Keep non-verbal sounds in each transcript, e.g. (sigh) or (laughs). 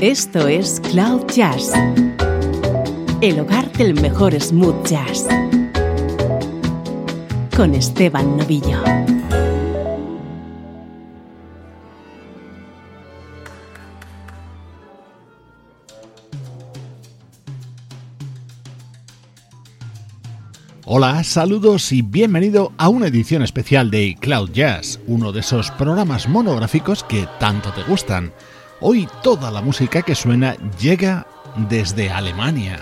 Esto es Cloud Jazz, el hogar del mejor smooth jazz, con Esteban Novillo. Hola, saludos y bienvenido a una edición especial de Cloud Jazz, uno de esos programas monográficos que tanto te gustan. Hoy toda la música que suena llega desde Alemania.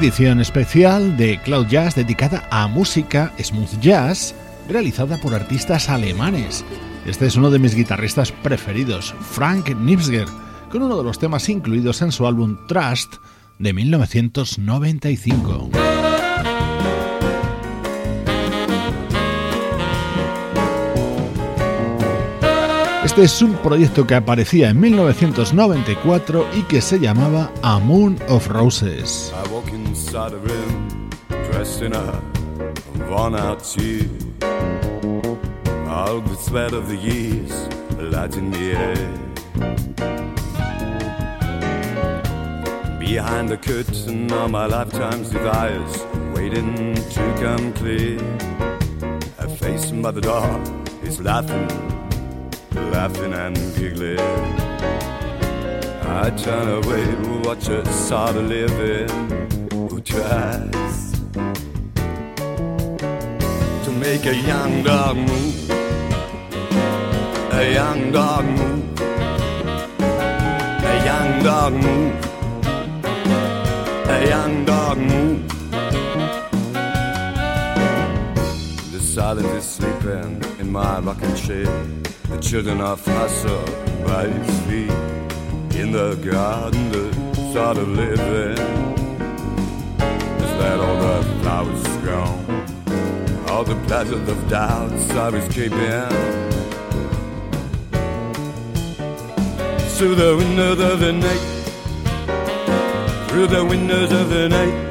edición especial de Cloud Jazz dedicada a música smooth jazz realizada por artistas alemanes. Este es uno de mis guitarristas preferidos, Frank Nipsger, con uno de los temas incluidos en su álbum Trust de 1995. Este es un proyecto que aparecía en 1994 y que se llamaba A Moon of Roses. Inside a room, dressed in a worn out suit. All the sweat of the years light in the air. Behind the curtain are my lifetime's desires waiting to come clear. A face by the door is laughing laughing and giggling. I turn away to watch a sort of living tries to make a young dog move, a young dog move, a young dog move, a young dog move. The silence is sleeping in my rocking chair. The children are hustle by his feet in the garden, the sort of living. Is that all the flowers gone? All the pleasures of doubts are escaping. Through the windows of the night, through the windows of the night,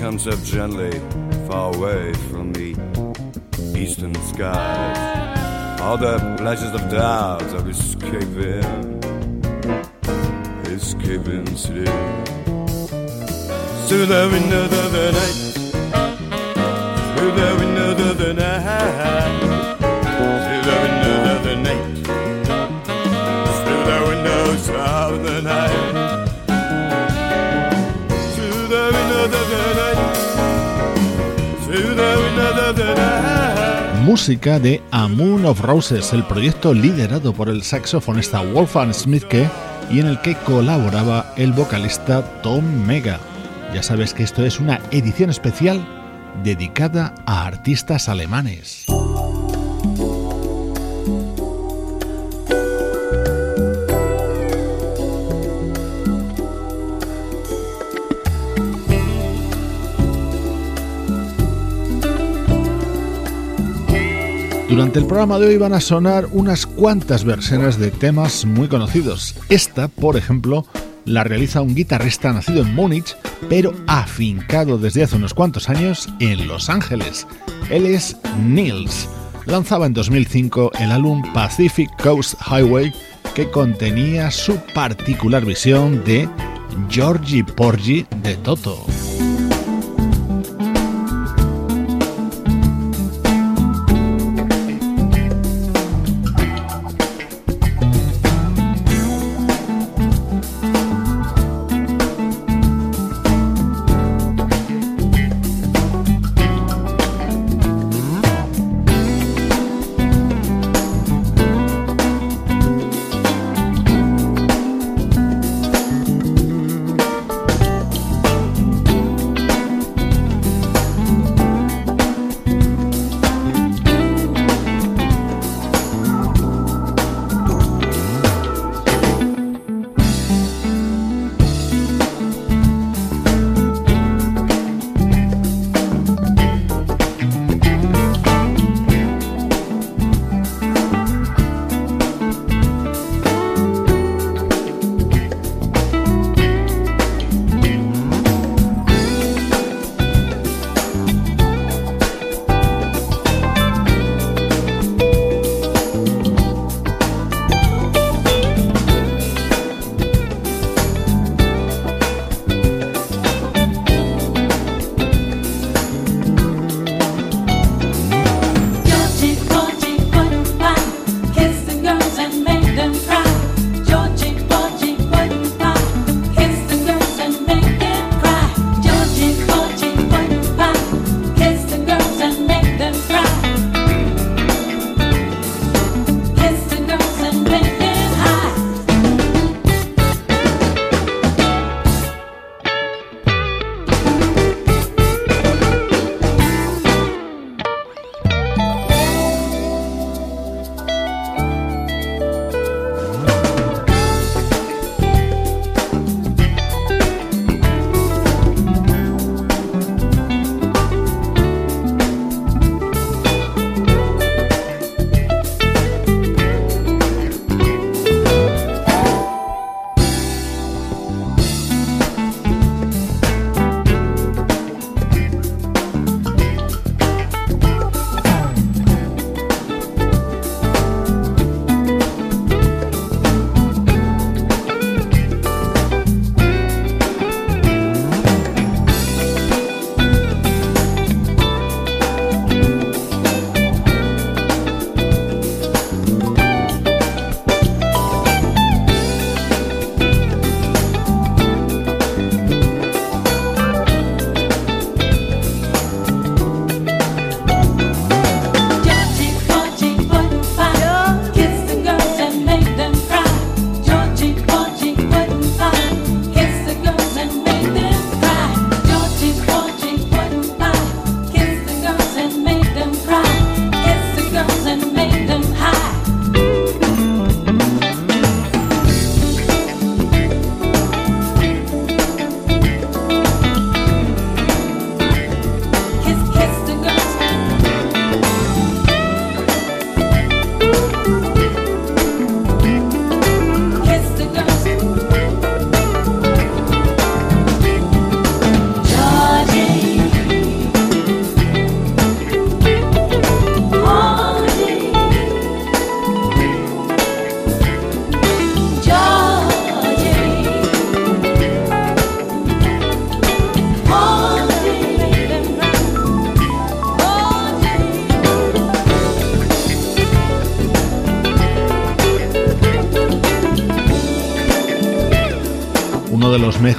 comes up gently, far away from the eastern skies. All the pleasures of doubt are escaping, escaping today. Through the windows of the night, música de A Moon of Roses, el proyecto liderado por el saxofonista Wolfgang Smithke y en el que colaboraba el vocalista Tom Mega. Ya sabes que esto es una edición especial dedicada a artistas alemanes. Durante el programa de hoy van a sonar unas cuantas versiones de temas muy conocidos. Esta, por ejemplo, la realiza un guitarrista nacido en Múnich, pero afincado desde hace unos cuantos años en Los Ángeles. Él es Nils. Lanzaba en 2005 el álbum Pacific Coast Highway que contenía su particular visión de Georgie Porgy de Toto.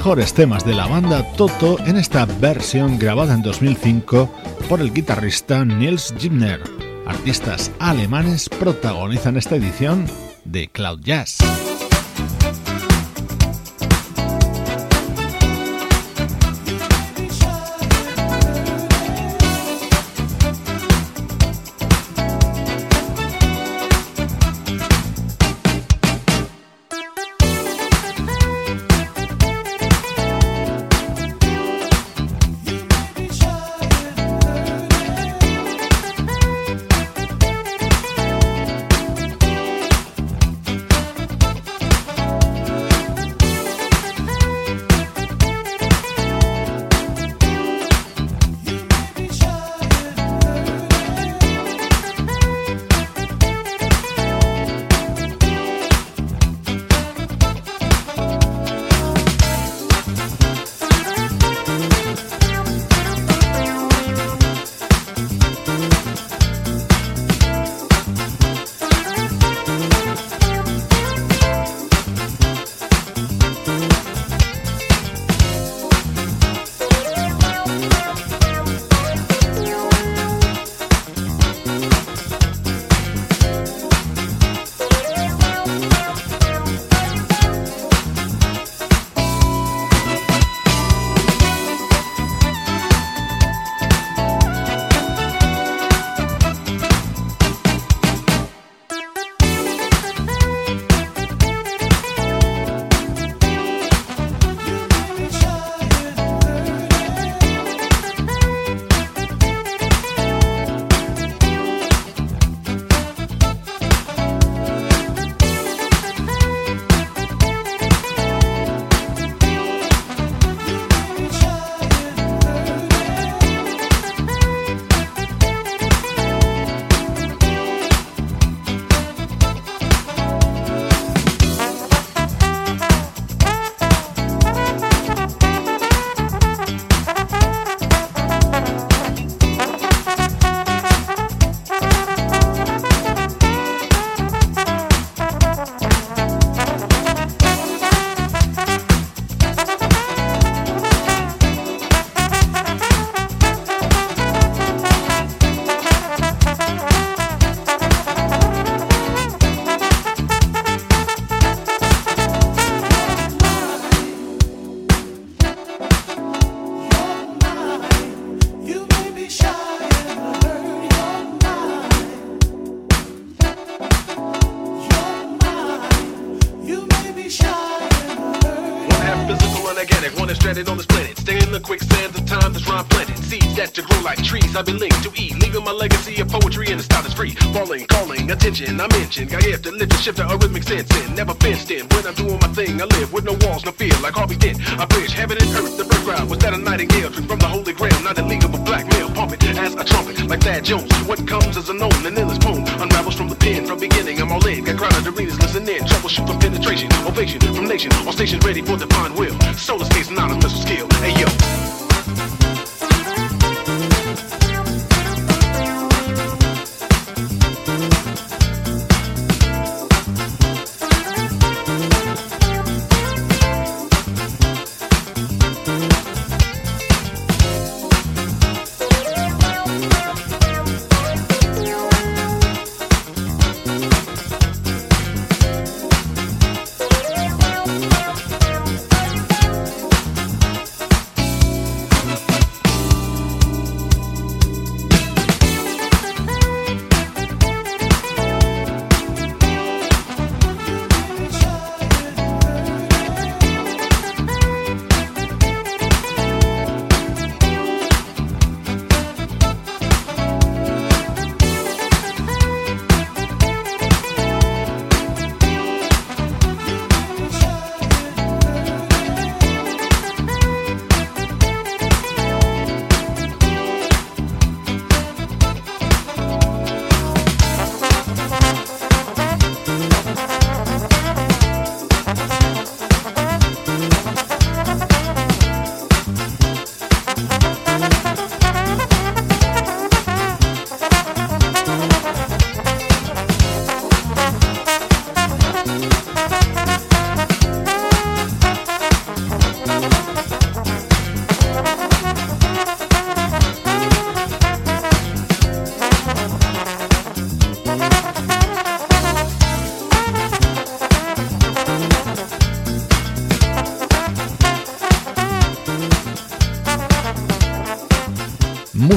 mejores temas de la banda Toto en esta versión grabada en 2005 por el guitarrista Niels Gibner. Artistas alemanes protagonizan esta edición de Cloud Jazz.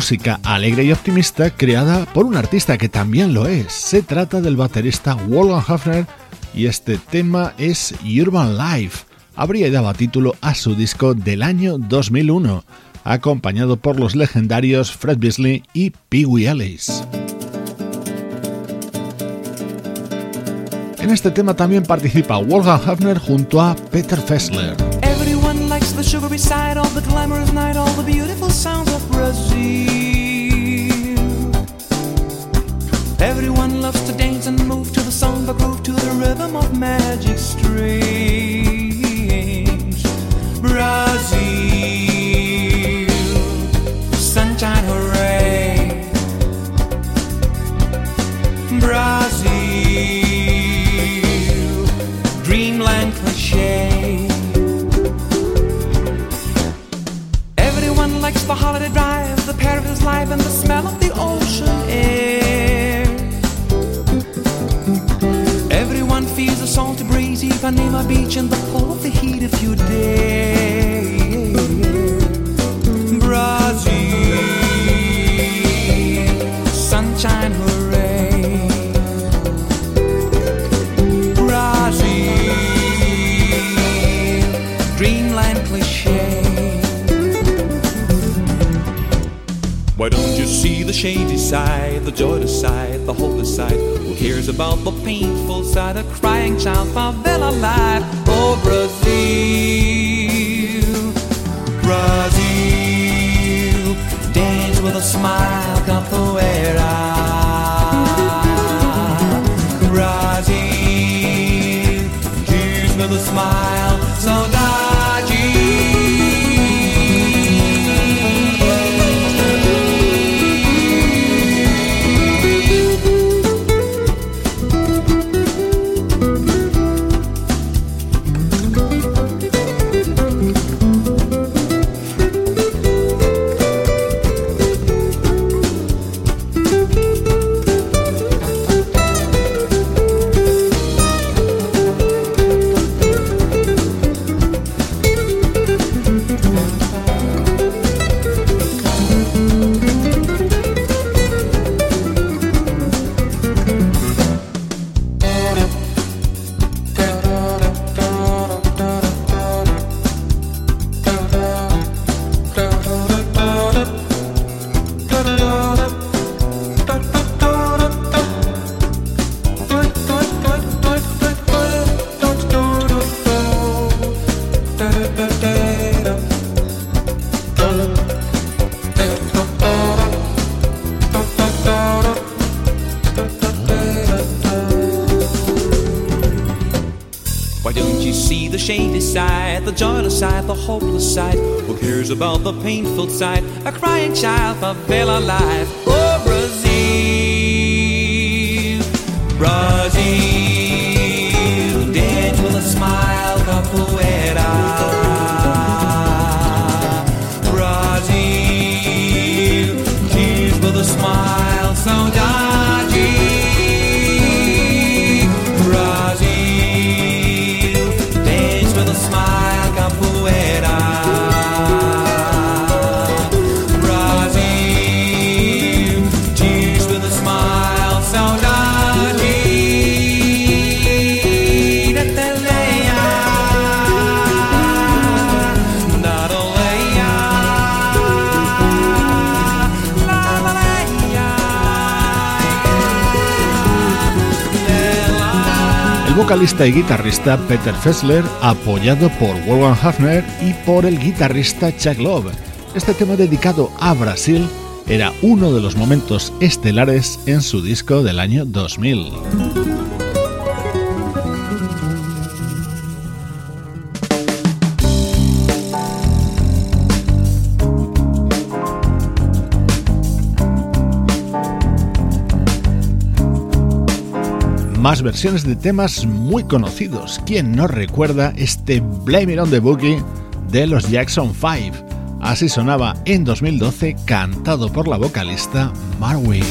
Música alegre y optimista creada por un artista que también lo es. Se trata del baterista Wolfgang Hafner y este tema es Urban Life. Habría dado título a su disco del año 2001, acompañado por los legendarios Fred Beasley y Pee Wee Ellis. En este tema también participa Wolfgang Hafner junto a Peter Fessler. Likes the sugary side of the glamorous night, all the beautiful sounds of Brazil. Everyone loves to dance and move to the the groove to the rhythm of magic strings. Brazil, sunshine, hooray! Brazil. Everyone likes the holiday drive, the Paris life, and the smell of the ocean air. Everyone feels the salty breeze, Ipanema Beach, and the pull of the heat if you dare. Shady side, the joyous side, the hopeless side? Who cares about the painful side, a crying child, favela life? Oh, Brazil, Brazil, dance with a smile, capoeira. Brazil, dance with a smile, hopeless side? Who cares about the painful side? A crying child, for favela life. Oh, Brazil, Brazil, vocalista y guitarrista Peter Fessler, apoyado por Wolfgang Hafner y por el guitarrista Chuck Love. Este tema dedicado a Brasil era uno de los momentos estelares en su disco del año 2000. Más versiones de temas muy conocidos. ¿Quién no recuerda este Blame It on the Boogie de los Jackson 5? Así sonaba en 2012, cantado por la vocalista Marwie.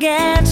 Rhythm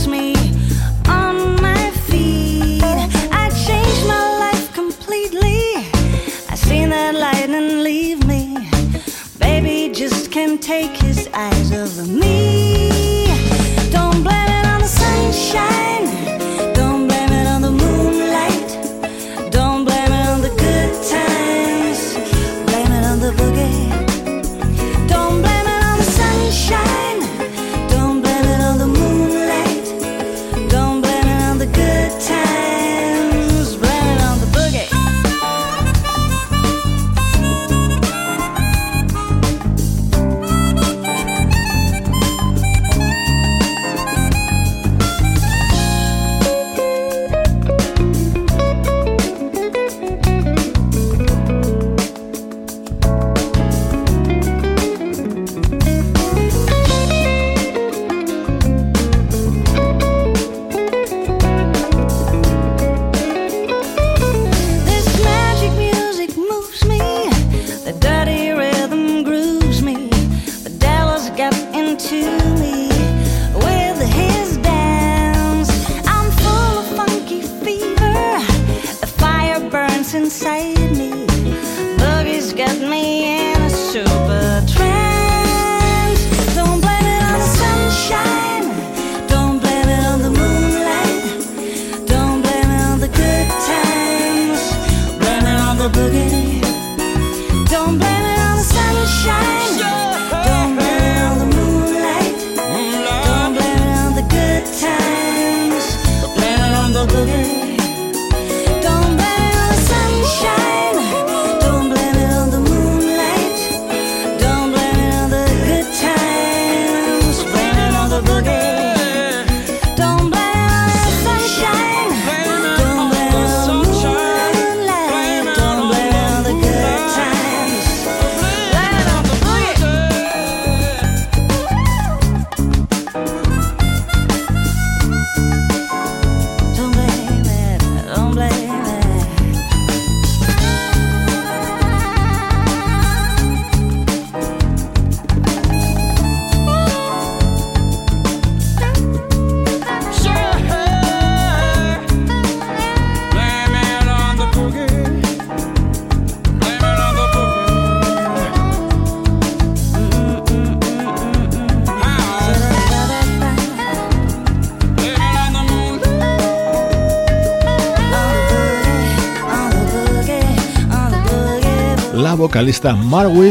vocalista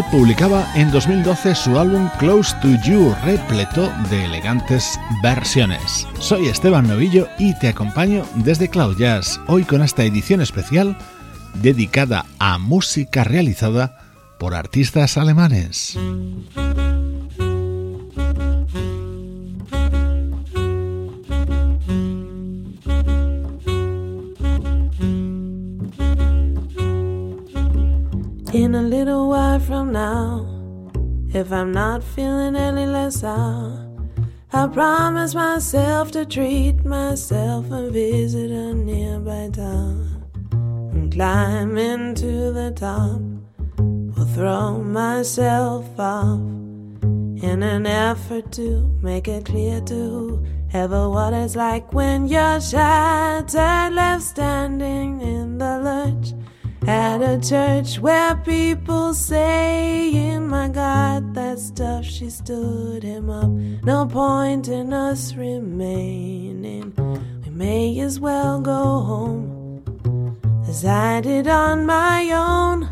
publicaba en 2012 su álbum Close to You, repleto de elegantes versiones. Soy Esteban Novillo y te acompaño desde Cloud Jazz, hoy con esta edición especial dedicada a música realizada por artistas alemanes. Promise myself to treat myself and visit a nearby town. And climb into the top. Or throw myself off. In an effort to make it clear to whoever what it's like when you're shattered, left standing in the lurch at a church where people saying, My God, that stuff, she stood him up. No point in us remaining. We may as well go home as I did on my own,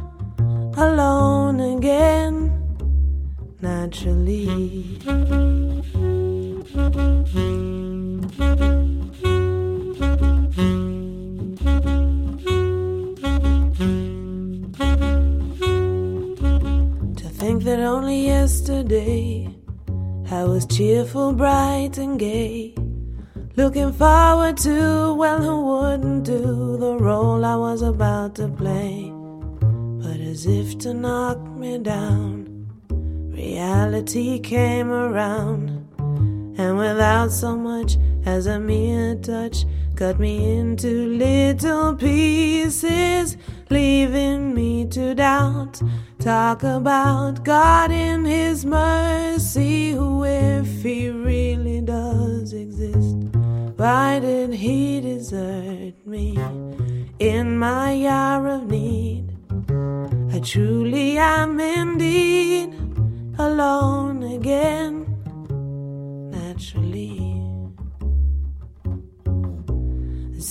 alone again, naturally. That only yesterday I was cheerful, bright, and gay. Looking forward to, well, who wouldn't do the role I was about to play? But as if to knock me down, reality came around, and without so much as a mere touch, Cut me into little pieces, leaving me to doubt. Talk about God in His mercy, who, if He really does exist, why did He desert me in my hour of need? I truly am indeed alone again, naturally.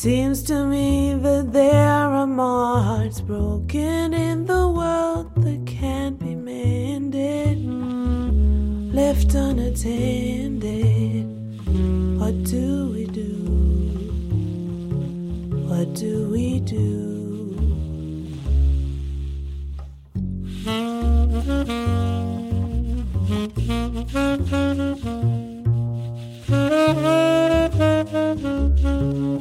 Seems to me that there are more hearts broken in the world that can't be mended, left unattended. What do we do? What do we do? (laughs)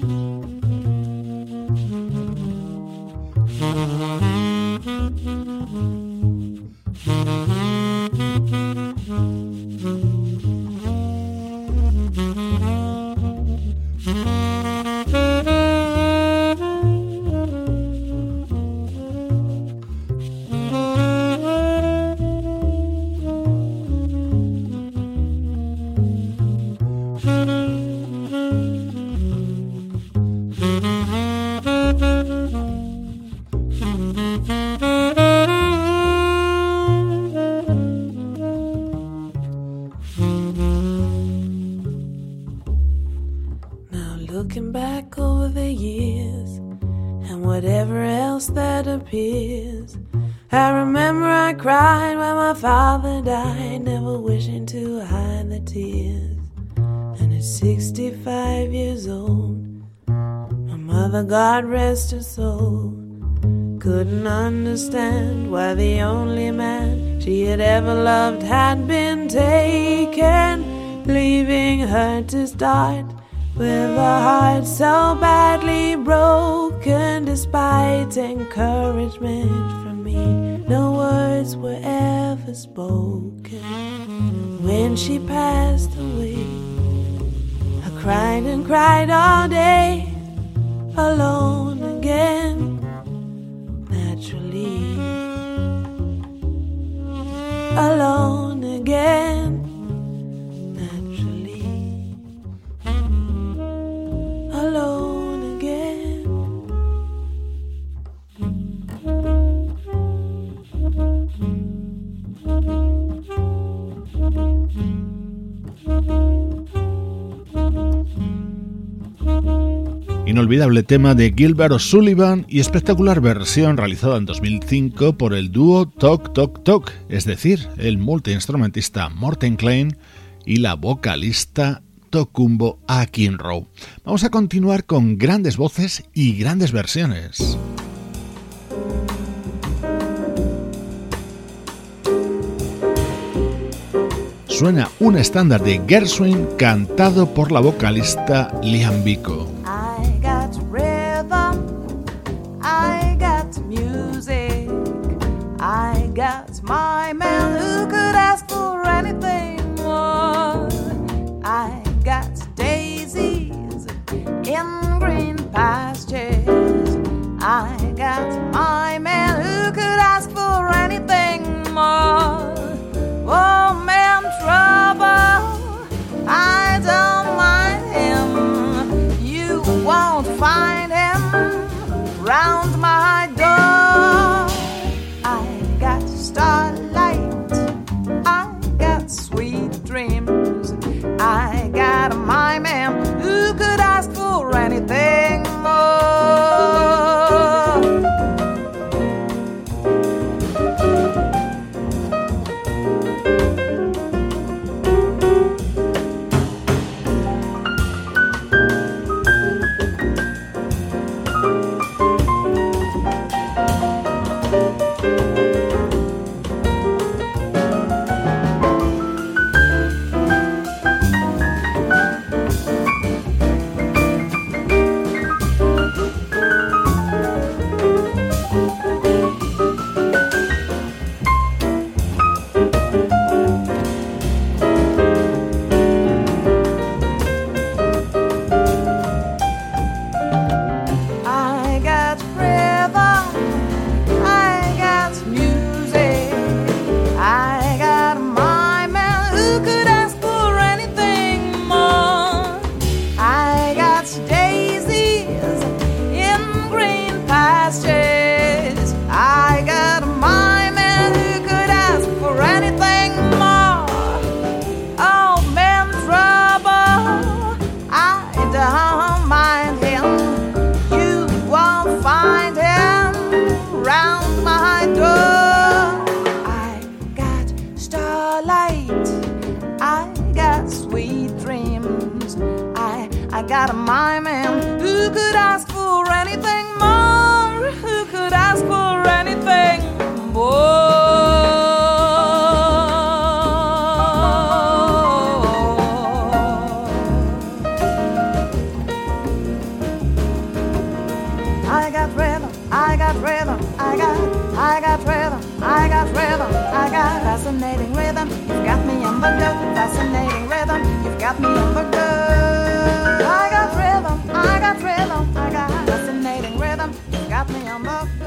ever loved had been taken, leaving her to start with a heart so badly broken, despite encouragement from me. No words were ever spoken when she passed away. I cried and cried all day, alone again, Alone Inolvidable tema de Gilbert O'Sullivan y espectacular versión realizada en 2005 por el dúo Talk Talk Talk, es decir, el multiinstrumentista Morten Klein y la vocalista Tokumbo Akinrow. Vamos a continuar con grandes voces y grandes versiones. Suena un estándar de Gershwin cantado por la vocalista Liam Biko. Got my man who could ask for anything more. I got daisies in green pastures. I got my man who could ask for anything more. Oh, man, trouble, I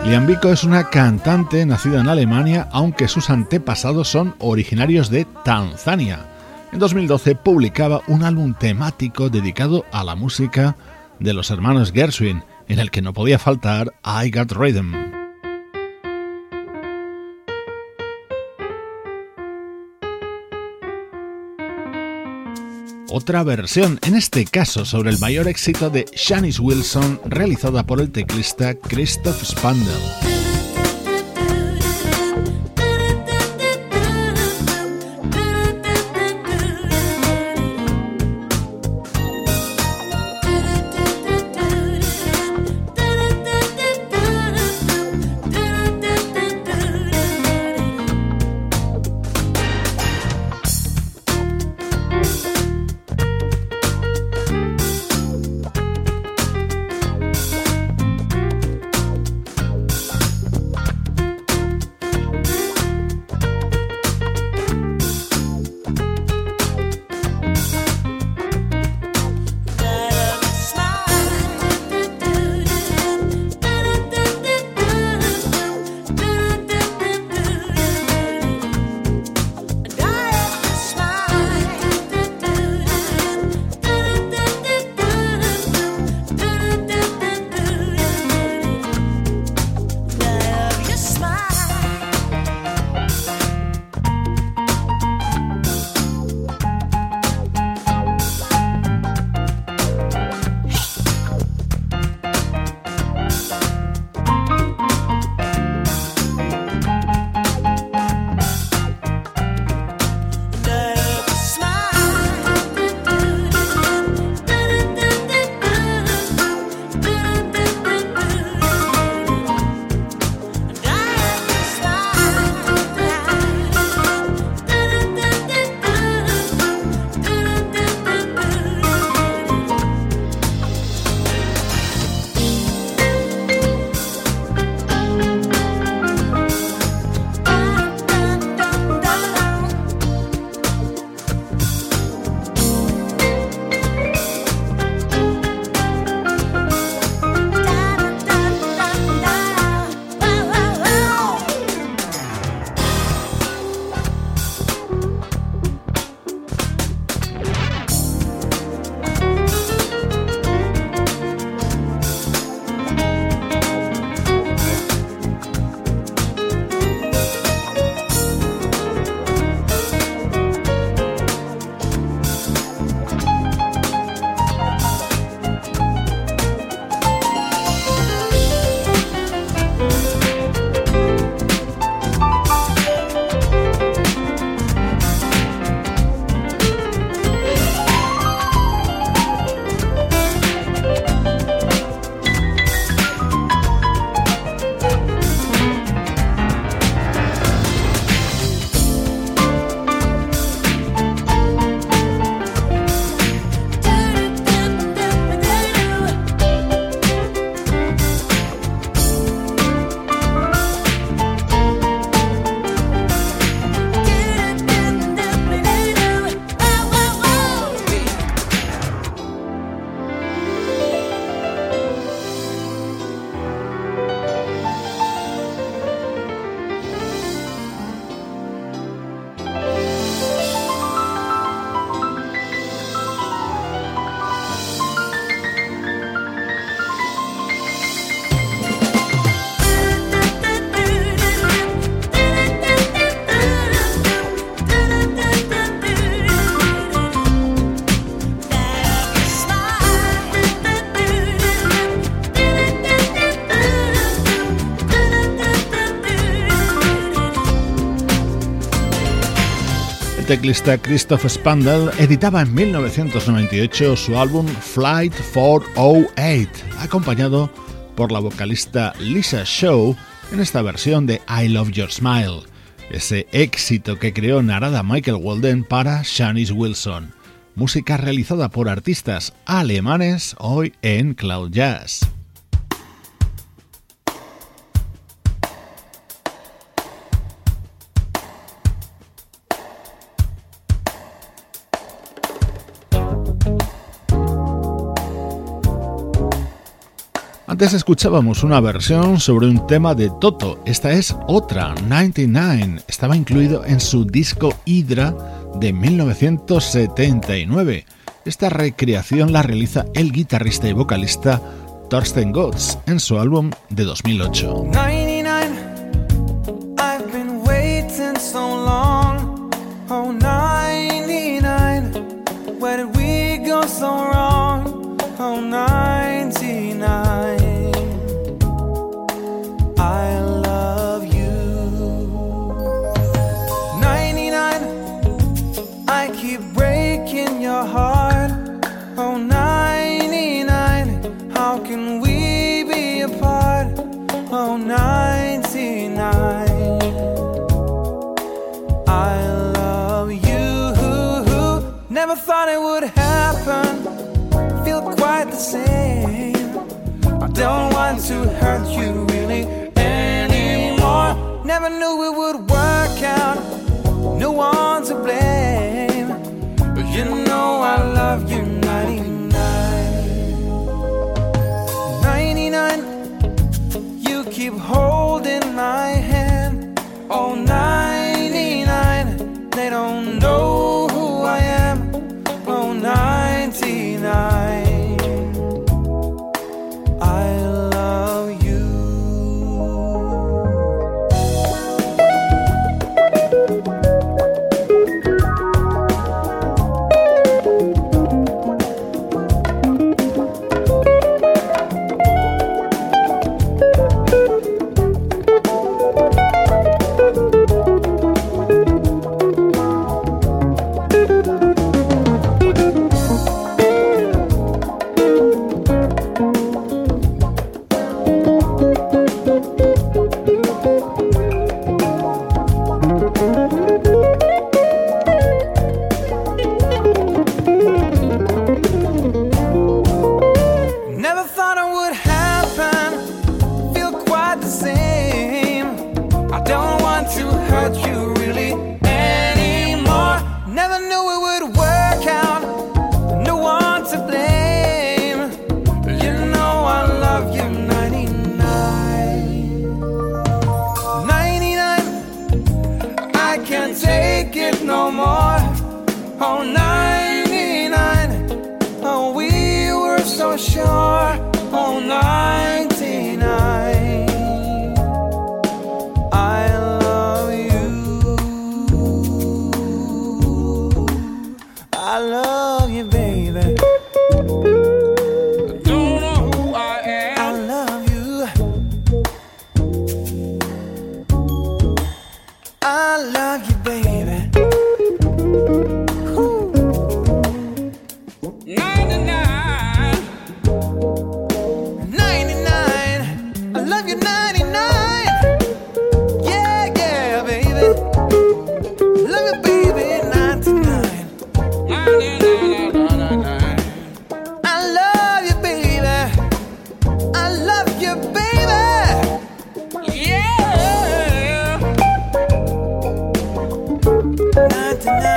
Biko es una cantante nacida en Alemania, aunque sus antepasados son originarios de Tanzania. En 2012 publicaba un álbum temático dedicado a la música de los hermanos Gershwin, en el que no podía faltar I Got Rhythm. Otra versión, en este caso sobre el mayor éxito de Shanice Wilson, realizada por el teclista Christoph Spandel. Teclista Christoph Spandel editaba en 1998 su álbum Flight 408, acompañado por la vocalista Lisa Shaw en esta versión de I Love Your Smile, ese éxito que creó Narada Michael Walden para Shanice Wilson, música realizada por artistas alemanes hoy en Cloud Jazz. Antes escuchábamos una versión sobre un tema de Toto, esta es otra, 99, estaba incluido en su disco Hydra de 1979. Esta recreación la realiza el guitarrista y vocalista Thorsten Gotts en su álbum de 2008. Don't want to hurt you really anymore. Never knew it would work out. No one to blame. But you know I love you 99. 99. You keep holding my Not tonight.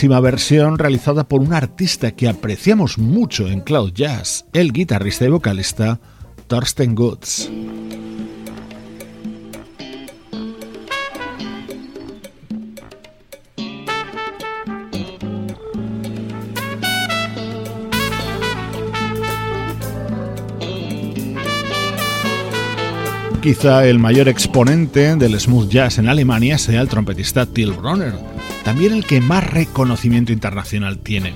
buenísima versión realizada por un artista que apreciamos mucho en Cloud Jazz, el guitarrista y vocalista Thorsten Goods. Quizá el mayor exponente del smooth jazz en Alemania sea el trompetista Till Bronner también el que más reconocimiento internacional tiene.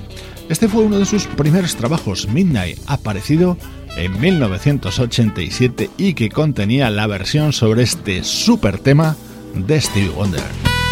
Este fue uno de sus primeros trabajos, Midnight, aparecido en 1987 y que contenía la versión sobre este super tema de Steve Wonder.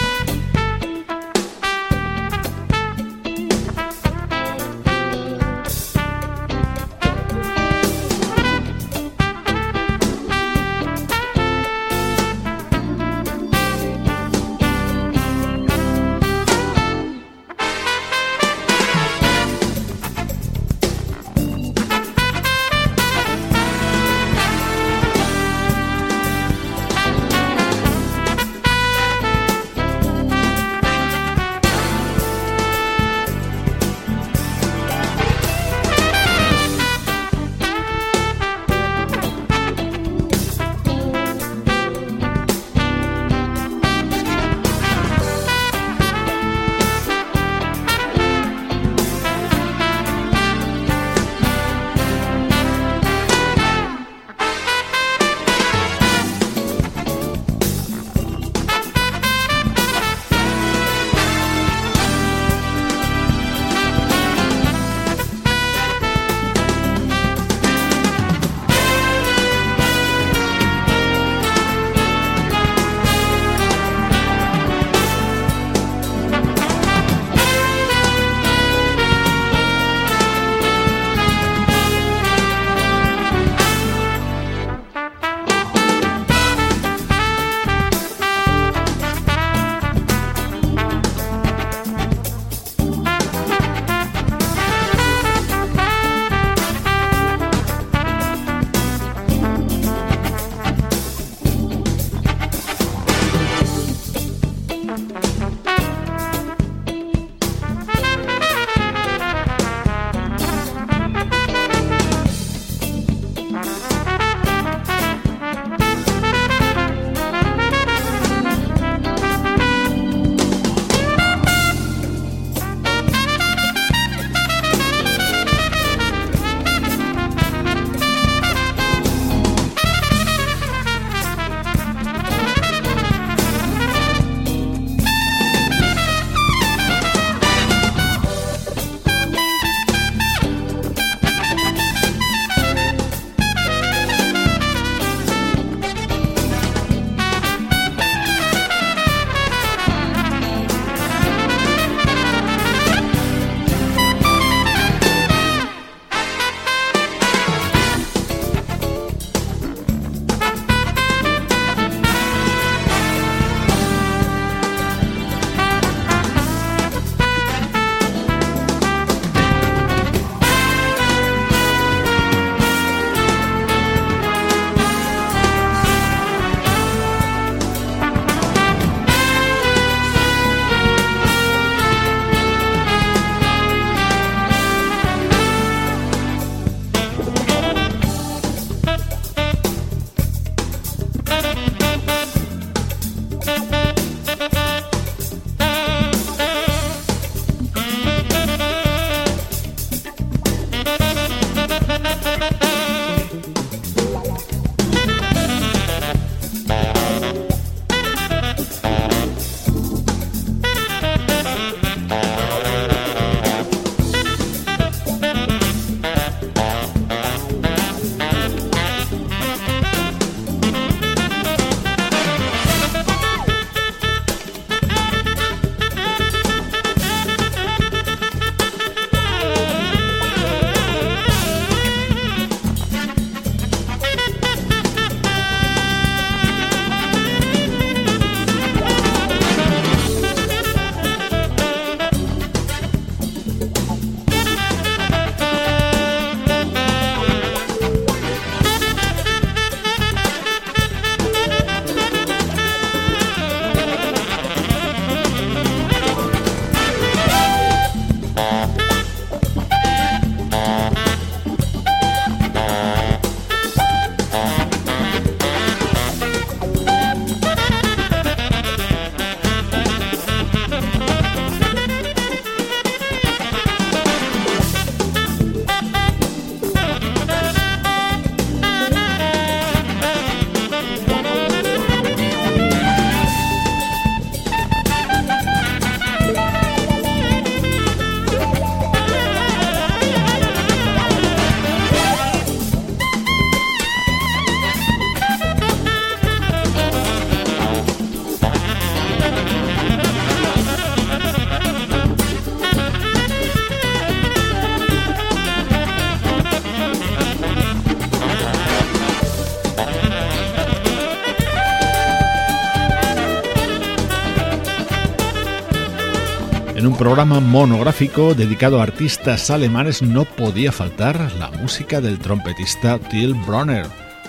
Programa monográfico dedicado a artistas alemanes no podía faltar la música del trompetista Till Bronner.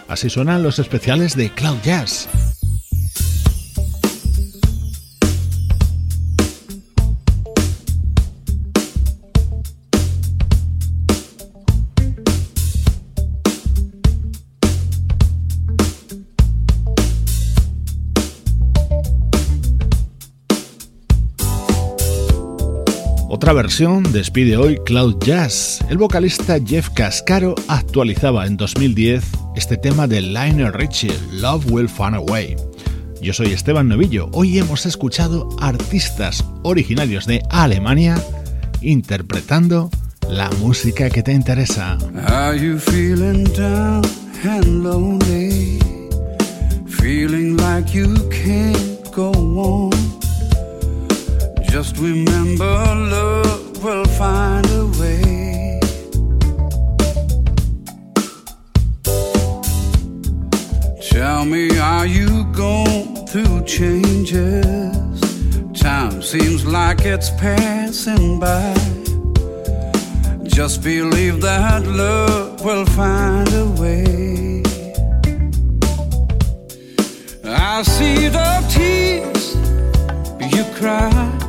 Así suenan los especiales de Cloud Jazz. Versión despide hoy Cloud Jazz. El vocalista Jeff Cascaro actualizaba en 2010 este tema de Lionel Richie, Love Will Find a Way. Yo soy Esteban Novillo. Hoy hemos escuchado artistas originarios de Alemania interpretando la música que te interesa. Are you feeling down and lonely? Feeling like you can't go on? Just remember, love will find a way. Tell me, are you going through changes? Time seems like it's passing by. Just believe that love will find a way. I see the tears you cry.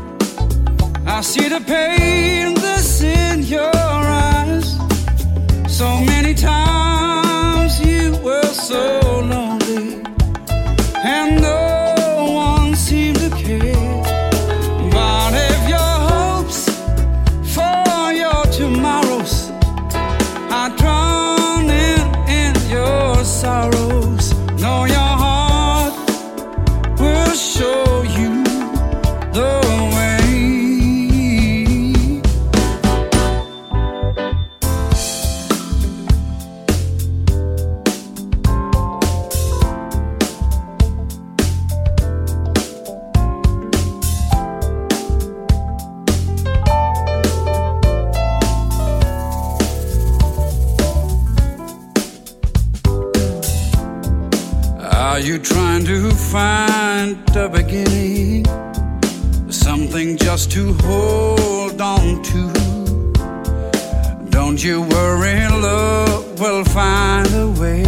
I see the pain that's in your eyes. So many times you were so lonely, and no find the beginning? Something just to hold on to. Don't you worry, love will find a way.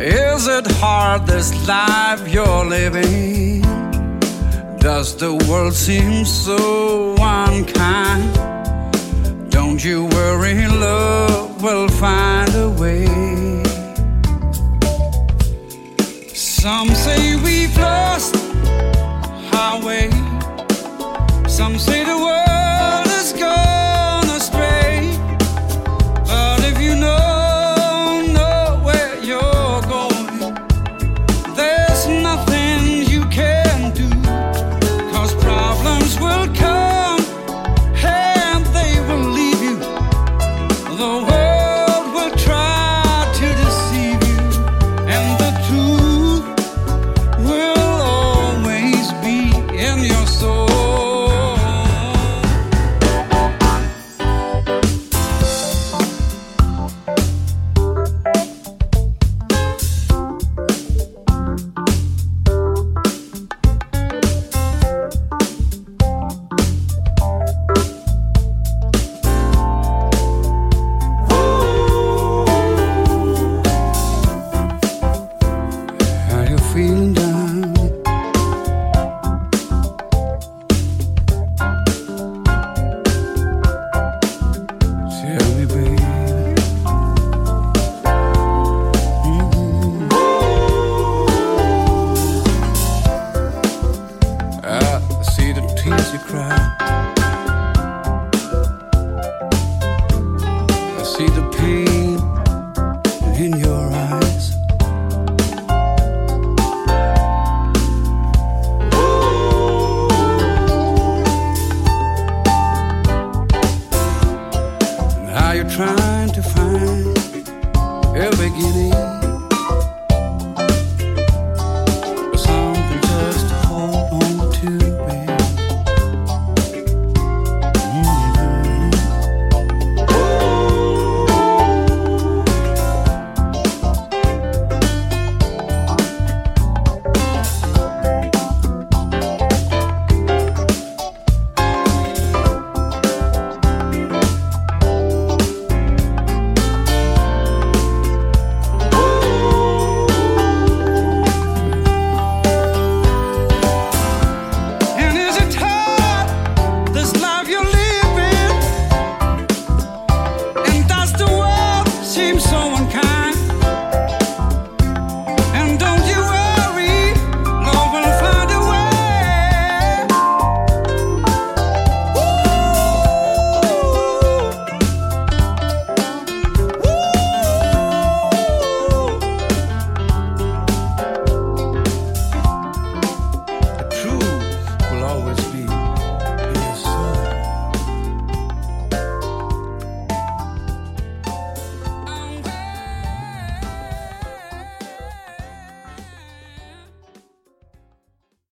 Is it hard this life you're living? Does the world seem so unkind? Don't you worry, love will find a way. Some say we've lost our way. Some say the world